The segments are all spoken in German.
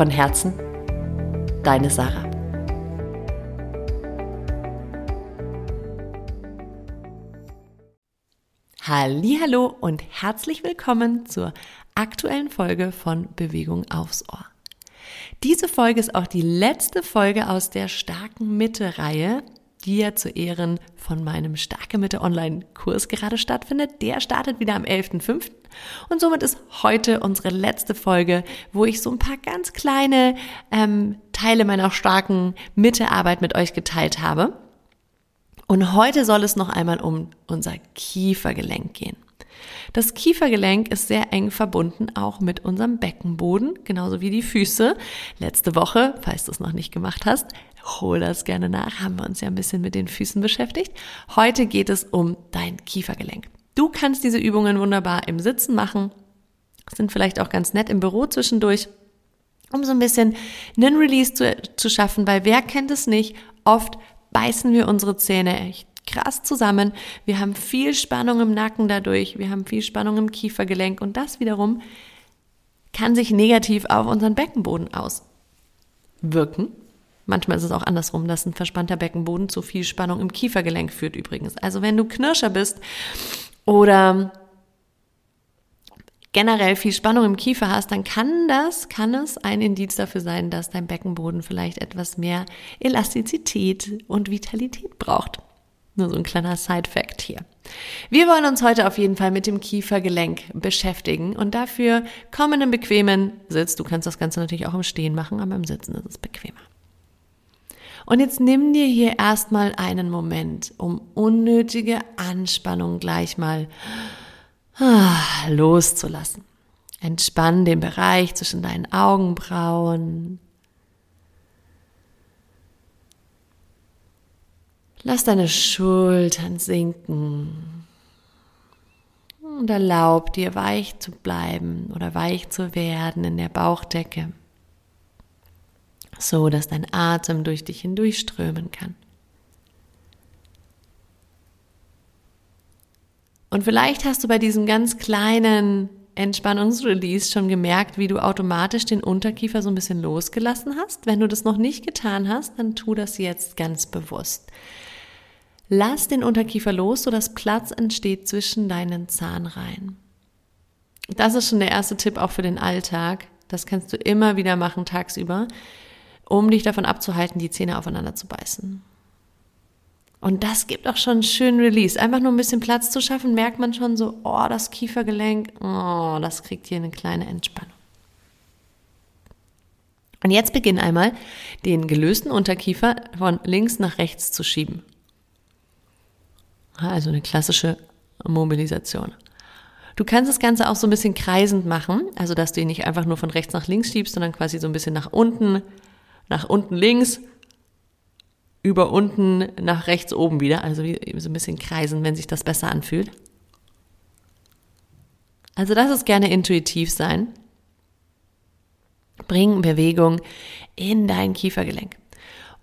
Von Herzen, deine Sarah. Hallo und herzlich willkommen zur aktuellen Folge von Bewegung aufs Ohr. Diese Folge ist auch die letzte Folge aus der starken Mitte Reihe, ja zu Ehren von meinem Starke Mitte Online-Kurs gerade stattfindet. Der startet wieder am 11.05. Und somit ist heute unsere letzte Folge, wo ich so ein paar ganz kleine ähm, Teile meiner starken Mitte-Arbeit mit euch geteilt habe. Und heute soll es noch einmal um unser Kiefergelenk gehen. Das Kiefergelenk ist sehr eng verbunden auch mit unserem Beckenboden, genauso wie die Füße. Letzte Woche, falls du es noch nicht gemacht hast, hol das gerne nach, haben wir uns ja ein bisschen mit den Füßen beschäftigt. Heute geht es um dein Kiefergelenk. Du kannst diese Übungen wunderbar im Sitzen machen, sind vielleicht auch ganz nett im Büro zwischendurch, um so ein bisschen einen Release zu, zu schaffen, weil wer kennt es nicht? Oft beißen wir unsere Zähne echt krass zusammen. Wir haben viel Spannung im Nacken dadurch, wir haben viel Spannung im Kiefergelenk und das wiederum kann sich negativ auf unseren Beckenboden auswirken. Manchmal ist es auch andersrum, dass ein verspannter Beckenboden zu viel Spannung im Kiefergelenk führt übrigens. Also wenn du Knirscher bist oder generell viel Spannung im Kiefer hast, dann kann das, kann es ein Indiz dafür sein, dass dein Beckenboden vielleicht etwas mehr Elastizität und Vitalität braucht. Nur so ein kleiner Side-Fact hier. Wir wollen uns heute auf jeden Fall mit dem Kiefergelenk beschäftigen und dafür komm in einen bequemen Sitz. Du kannst das Ganze natürlich auch im Stehen machen, aber im Sitzen ist es bequemer. Und jetzt nimm dir hier erstmal einen Moment, um unnötige Anspannung gleich mal ah, loszulassen. Entspann den Bereich zwischen deinen Augenbrauen, Lass deine Schultern sinken und erlaub dir weich zu bleiben oder weich zu werden in der Bauchdecke, so dass dein Atem durch dich hindurch strömen kann. Und vielleicht hast du bei diesem ganz kleinen Entspannungsrelease schon gemerkt, wie du automatisch den Unterkiefer so ein bisschen losgelassen hast. Wenn du das noch nicht getan hast, dann tu das jetzt ganz bewusst. Lass den Unterkiefer los, sodass Platz entsteht zwischen deinen Zahnreihen. Das ist schon der erste Tipp auch für den Alltag. Das kannst du immer wieder machen tagsüber, um dich davon abzuhalten, die Zähne aufeinander zu beißen. Und das gibt auch schon einen schönen Release. Einfach nur ein bisschen Platz zu schaffen, merkt man schon so, oh, das Kiefergelenk, oh, das kriegt hier eine kleine Entspannung. Und jetzt beginn einmal, den gelösten Unterkiefer von links nach rechts zu schieben. Also eine klassische Mobilisation. Du kannst das Ganze auch so ein bisschen kreisend machen, also dass du ihn nicht einfach nur von rechts nach links schiebst, sondern quasi so ein bisschen nach unten, nach unten links, über unten nach rechts oben wieder, also so ein bisschen kreisen, wenn sich das besser anfühlt. Also lass es gerne intuitiv sein. Bring Bewegung in dein Kiefergelenk.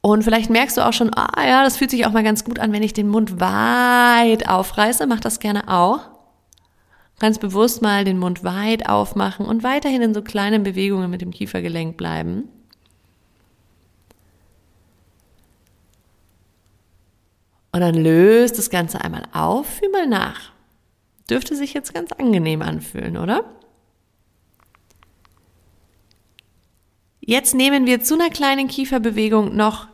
Und vielleicht merkst du auch schon, ah ja, das fühlt sich auch mal ganz gut an, wenn ich den Mund weit aufreiße. Mach das gerne auch. Ganz bewusst mal den Mund weit aufmachen und weiterhin in so kleinen Bewegungen mit dem Kiefergelenk bleiben. Und dann löst das Ganze einmal auf, fühl mal nach. Dürfte sich jetzt ganz angenehm anfühlen, oder? Jetzt nehmen wir zu einer kleinen Kieferbewegung noch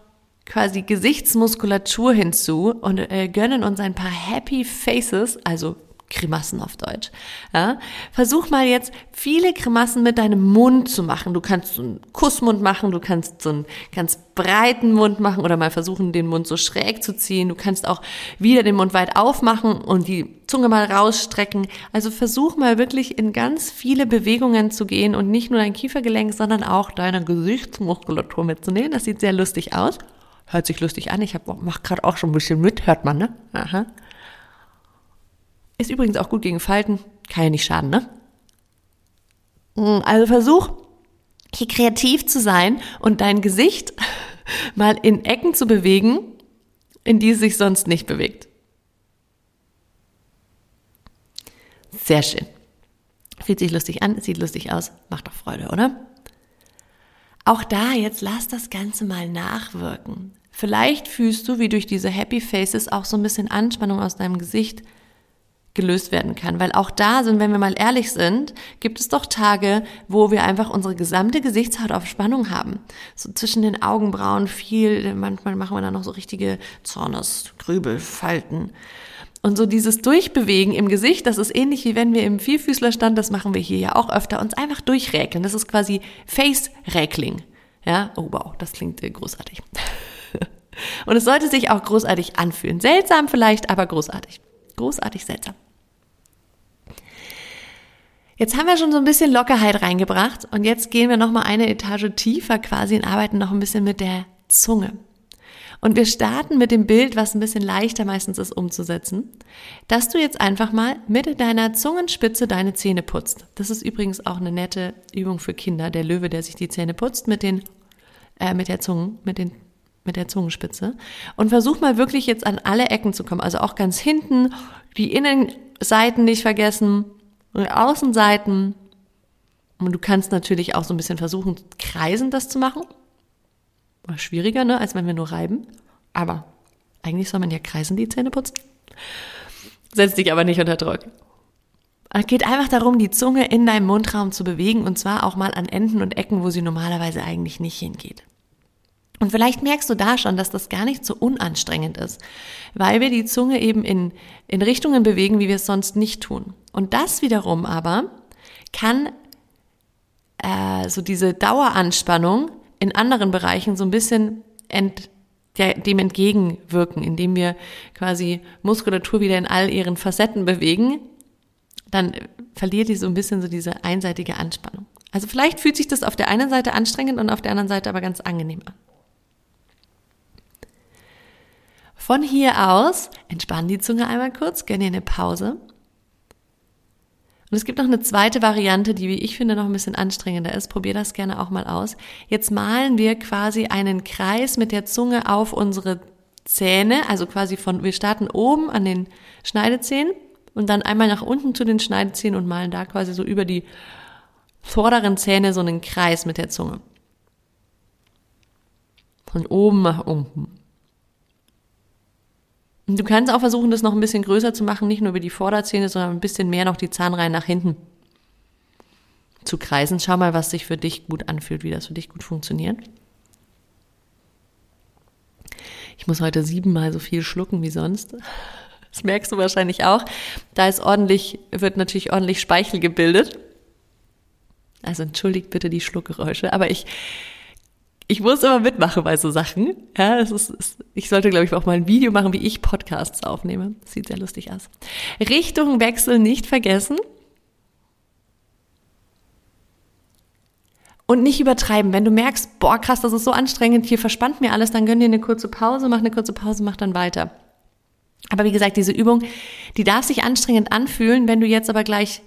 quasi Gesichtsmuskulatur hinzu und äh, gönnen uns ein paar Happy Faces, also Grimassen auf Deutsch. Ja? Versuch mal jetzt viele Grimassen mit deinem Mund zu machen. Du kannst so einen Kussmund machen, du kannst so einen ganz breiten Mund machen oder mal versuchen, den Mund so schräg zu ziehen. Du kannst auch wieder den Mund weit aufmachen und die Zunge mal rausstrecken. Also versuch mal wirklich in ganz viele Bewegungen zu gehen und nicht nur dein Kiefergelenk, sondern auch deine Gesichtsmuskulatur mitzunehmen. Das sieht sehr lustig aus. Hört sich lustig an. Ich mach gerade auch schon ein bisschen mit, hört man, ne? Aha. Ist übrigens auch gut gegen Falten. Kann ja nicht schaden, ne? Mm, also versuch, hier kreativ zu sein und dein Gesicht mal in Ecken zu bewegen, in die es sich sonst nicht bewegt. Sehr schön. Fühlt sich lustig an, sieht lustig aus, macht doch Freude, oder? Auch da jetzt lass das Ganze mal nachwirken. Vielleicht fühlst du, wie durch diese Happy Faces auch so ein bisschen Anspannung aus deinem Gesicht gelöst werden kann. Weil auch da sind, wenn wir mal ehrlich sind, gibt es doch Tage, wo wir einfach unsere gesamte Gesichtshaut auf Spannung haben. So zwischen den Augenbrauen viel, manchmal machen wir da noch so richtige Zornes, Grübel. Und so dieses Durchbewegen im Gesicht, das ist ähnlich wie wenn wir im Vierfüßlerstand, das machen wir hier ja auch öfter, uns einfach durchräkeln. Das ist quasi Face-Räkling. Ja, oh wow, das klingt großartig. Und es sollte sich auch großartig anfühlen. Seltsam vielleicht, aber großartig. Großartig seltsam. Jetzt haben wir schon so ein bisschen Lockerheit reingebracht und jetzt gehen wir noch mal eine Etage tiefer quasi und arbeiten noch ein bisschen mit der Zunge. Und wir starten mit dem Bild, was ein bisschen leichter meistens ist umzusetzen, dass du jetzt einfach mal mit deiner Zungenspitze deine Zähne putzt. Das ist übrigens auch eine nette Übung für Kinder, der Löwe, der sich die Zähne putzt mit den äh, mit der Zunge, mit den mit der Zungenspitze und versuch mal wirklich jetzt an alle Ecken zu kommen, also auch ganz hinten, die Innenseiten nicht vergessen, Außenseiten. Und du kannst natürlich auch so ein bisschen versuchen, kreisend das zu machen. War schwieriger, ne, als wenn wir nur reiben. Aber eigentlich soll man ja kreisen die Zähne putzen. Setz dich aber nicht unter Druck. Es geht einfach darum, die Zunge in deinem Mundraum zu bewegen und zwar auch mal an Enden und Ecken, wo sie normalerweise eigentlich nicht hingeht. Und vielleicht merkst du da schon, dass das gar nicht so unanstrengend ist, weil wir die Zunge eben in, in Richtungen bewegen, wie wir es sonst nicht tun. Und das wiederum aber kann äh, so diese Daueranspannung in anderen Bereichen so ein bisschen ent, ja, dem entgegenwirken, indem wir quasi Muskulatur wieder in all ihren Facetten bewegen, dann verliert die so ein bisschen so diese einseitige Anspannung. Also vielleicht fühlt sich das auf der einen Seite anstrengend und auf der anderen Seite aber ganz angenehm an. Von hier aus entspann die Zunge einmal kurz, gönn dir eine Pause. Und es gibt noch eine zweite Variante, die, wie ich finde, noch ein bisschen anstrengender ist. Probier das gerne auch mal aus. Jetzt malen wir quasi einen Kreis mit der Zunge auf unsere Zähne, also quasi von, wir starten oben an den Schneidezähnen und dann einmal nach unten zu den Schneidezähnen und malen da quasi so über die vorderen Zähne so einen Kreis mit der Zunge. Von oben nach unten. Du kannst auch versuchen, das noch ein bisschen größer zu machen, nicht nur über die Vorderzähne, sondern ein bisschen mehr noch die Zahnreihen nach hinten zu kreisen. Schau mal, was sich für dich gut anfühlt, wie das für dich gut funktioniert. Ich muss heute siebenmal so viel schlucken wie sonst. Das merkst du wahrscheinlich auch. Da ist ordentlich, wird natürlich ordentlich Speichel gebildet. Also entschuldigt bitte die Schluckgeräusche, aber ich ich muss immer mitmachen bei so Sachen. Ja, es ist, es, ich sollte, glaube ich, auch mal ein Video machen, wie ich Podcasts aufnehme. Das sieht sehr lustig aus. Richtungwechsel nicht vergessen. Und nicht übertreiben. Wenn du merkst, boah, krass, das ist so anstrengend, hier verspannt mir alles, dann gönn dir eine kurze Pause, mach eine kurze Pause, mach dann weiter. Aber wie gesagt, diese Übung, die darf sich anstrengend anfühlen, wenn du jetzt aber gleich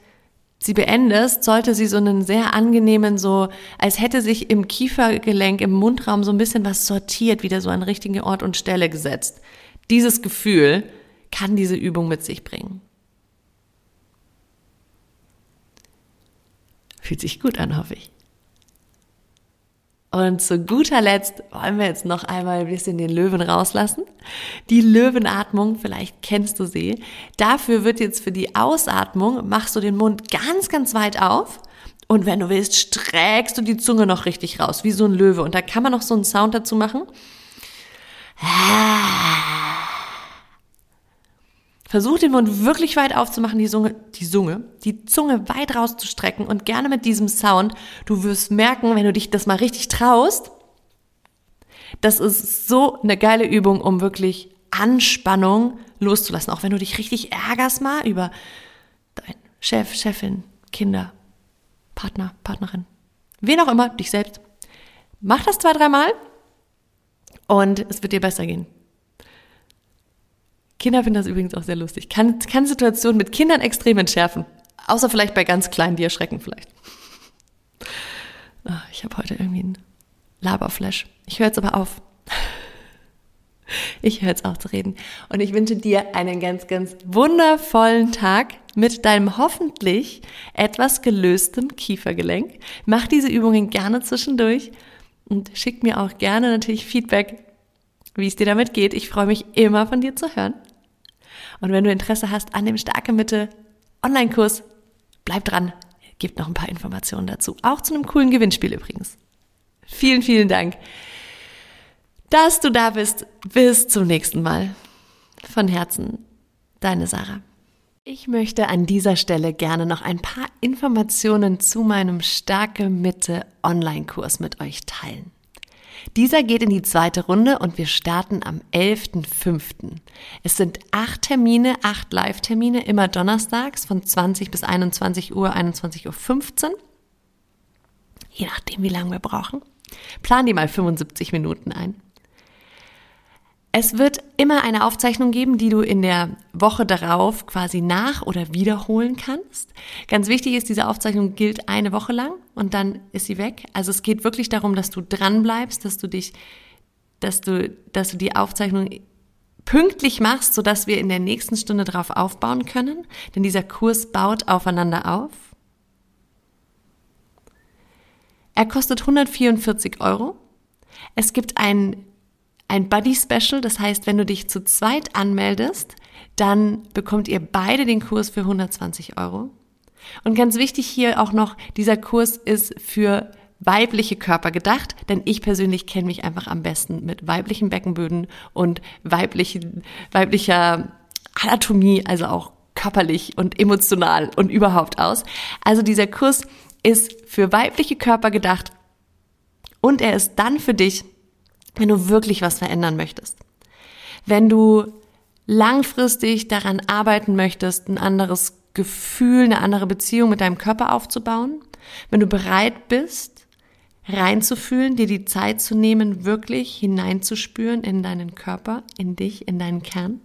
sie beendest, sollte sie so einen sehr angenehmen, so als hätte sich im Kiefergelenk, im Mundraum so ein bisschen was sortiert, wieder so an richtige Ort und Stelle gesetzt. Dieses Gefühl kann diese Übung mit sich bringen. Fühlt sich gut an, hoffe ich. Und zu guter Letzt wollen wir jetzt noch einmal ein bisschen den Löwen rauslassen. Die Löwenatmung, vielleicht kennst du sie. Dafür wird jetzt für die Ausatmung, machst du den Mund ganz, ganz weit auf. Und wenn du willst, streckst du die Zunge noch richtig raus, wie so ein Löwe. Und da kann man noch so einen Sound dazu machen. Versuch den Mund wirklich weit aufzumachen, die Zunge, die Zunge, die Zunge weit rauszustrecken und gerne mit diesem Sound. Du wirst merken, wenn du dich das mal richtig traust, das ist so eine geile Übung, um wirklich Anspannung loszulassen. Auch wenn du dich richtig ärgerst mal über deinen Chef, Chefin, Kinder, Partner, Partnerin, wen auch immer, dich selbst. Mach das zwei, dreimal und es wird dir besser gehen. Kinder finden das übrigens auch sehr lustig. Kann, kann Situationen mit Kindern extrem entschärfen. Außer vielleicht bei ganz Kleinen, die erschrecken vielleicht. Ah, ich habe heute irgendwie einen Laberflash. Ich höre jetzt aber auf. Ich höre jetzt auf zu reden. Und ich wünsche dir einen ganz, ganz wundervollen Tag mit deinem hoffentlich etwas gelöstem Kiefergelenk. Mach diese Übungen gerne zwischendurch und schick mir auch gerne natürlich Feedback, wie es dir damit geht. Ich freue mich immer von dir zu hören. Und wenn du Interesse hast an dem Starke Mitte Online-Kurs, bleib dran. Gibt noch ein paar Informationen dazu. Auch zu einem coolen Gewinnspiel übrigens. Vielen, vielen Dank, dass du da bist. Bis zum nächsten Mal. Von Herzen, deine Sarah. Ich möchte an dieser Stelle gerne noch ein paar Informationen zu meinem Starke Mitte Online-Kurs mit euch teilen. Dieser geht in die zweite Runde und wir starten am 11.05. Es sind acht Termine, acht Live-Termine, immer donnerstags von 20 bis 21 Uhr, 21.15 Uhr. Je nachdem, wie lange wir brauchen. Plan die mal 75 Minuten ein. Es wird immer eine Aufzeichnung geben, die du in der Woche darauf quasi nach- oder wiederholen kannst. Ganz wichtig ist, diese Aufzeichnung gilt eine Woche lang und dann ist sie weg. Also es geht wirklich darum, dass du dran bleibst, dass du dich, dass du, dass du die Aufzeichnung pünktlich machst, sodass wir in der nächsten Stunde darauf aufbauen können. Denn dieser Kurs baut aufeinander auf. Er kostet 144 Euro. Es gibt ein, ein Buddy Special, das heißt, wenn du dich zu zweit anmeldest, dann bekommt ihr beide den Kurs für 120 Euro. Und ganz wichtig hier auch noch, dieser Kurs ist für weibliche Körper gedacht, denn ich persönlich kenne mich einfach am besten mit weiblichen Beckenböden und weiblichen, weiblicher Anatomie, also auch körperlich und emotional und überhaupt aus. Also dieser Kurs ist für weibliche Körper gedacht und er ist dann für dich, wenn du wirklich was verändern möchtest. Wenn du langfristig daran arbeiten möchtest, ein anderes Gefühl, eine andere Beziehung mit deinem Körper aufzubauen, wenn du bereit bist, reinzufühlen, dir die Zeit zu nehmen, wirklich hineinzuspüren in deinen Körper, in dich, in deinen Kern.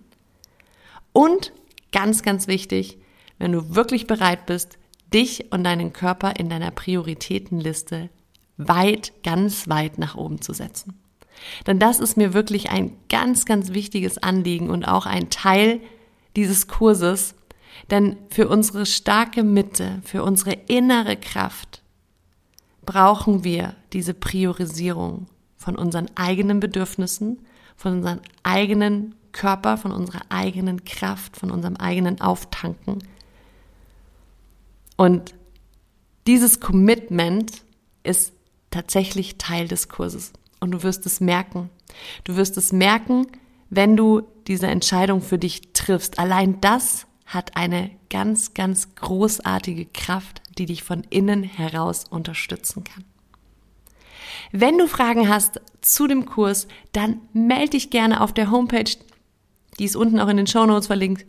Und ganz, ganz wichtig, wenn du wirklich bereit bist, dich und deinen Körper in deiner Prioritätenliste weit, ganz weit nach oben zu setzen. Denn das ist mir wirklich ein ganz, ganz wichtiges Anliegen und auch ein Teil dieses Kurses. Denn für unsere starke Mitte, für unsere innere Kraft brauchen wir diese Priorisierung von unseren eigenen Bedürfnissen, von unserem eigenen Körper, von unserer eigenen Kraft, von unserem eigenen Auftanken und dieses Commitment ist tatsächlich Teil des Kurses. Und du wirst es merken. Du wirst es merken, wenn du diese Entscheidung für dich triffst. Allein das hat eine ganz, ganz großartige Kraft, die dich von innen heraus unterstützen kann. Wenn du Fragen hast zu dem Kurs, dann melde dich gerne auf der Homepage. Die ist unten auch in den Show Notes verlinkt.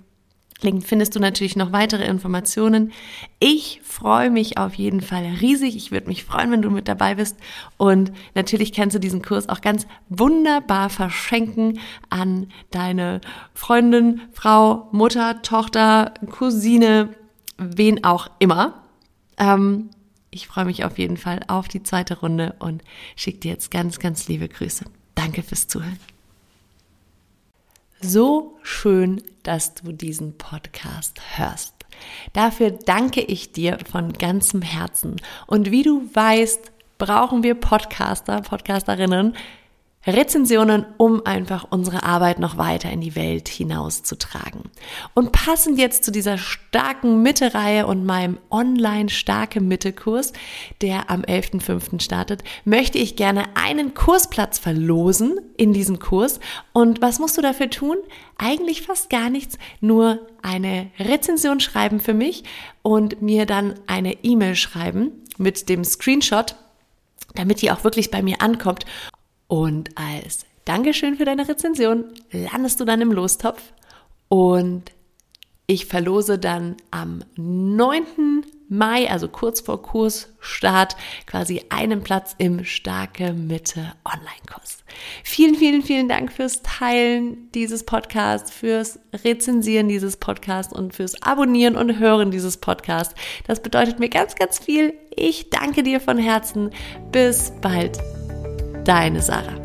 Link findest du natürlich noch weitere Informationen. Ich freue mich auf jeden Fall riesig. Ich würde mich freuen, wenn du mit dabei bist. Und natürlich kannst du diesen Kurs auch ganz wunderbar verschenken an deine Freundin, Frau, Mutter, Tochter, Cousine, wen auch immer. Ähm, ich freue mich auf jeden Fall auf die zweite Runde und schicke dir jetzt ganz, ganz liebe Grüße. Danke fürs Zuhören. So schön, dass du diesen Podcast hörst. Dafür danke ich dir von ganzem Herzen. Und wie du weißt, brauchen wir Podcaster, Podcasterinnen Rezensionen, um einfach unsere Arbeit noch weiter in die Welt hinauszutragen. Und passend jetzt zu dieser starken Mitte-Reihe und meinem online starke Mitte-Kurs, der am 11.05. startet, möchte ich gerne einen Kursplatz verlosen in diesem Kurs. Und was musst du dafür tun? Eigentlich fast gar nichts, nur eine Rezension schreiben für mich und mir dann eine E-Mail schreiben mit dem Screenshot damit die auch wirklich bei mir ankommt. Und als Dankeschön für deine Rezension landest du dann im Lostopf und ich verlose dann am 9. Mai, also kurz vor Kursstart, quasi einen Platz im Starke Mitte Online-Kurs. Vielen, vielen, vielen Dank fürs Teilen dieses Podcasts, fürs Rezensieren dieses Podcasts und fürs Abonnieren und Hören dieses Podcasts. Das bedeutet mir ganz, ganz viel. Ich danke dir von Herzen. Bis bald. Deine Sarah.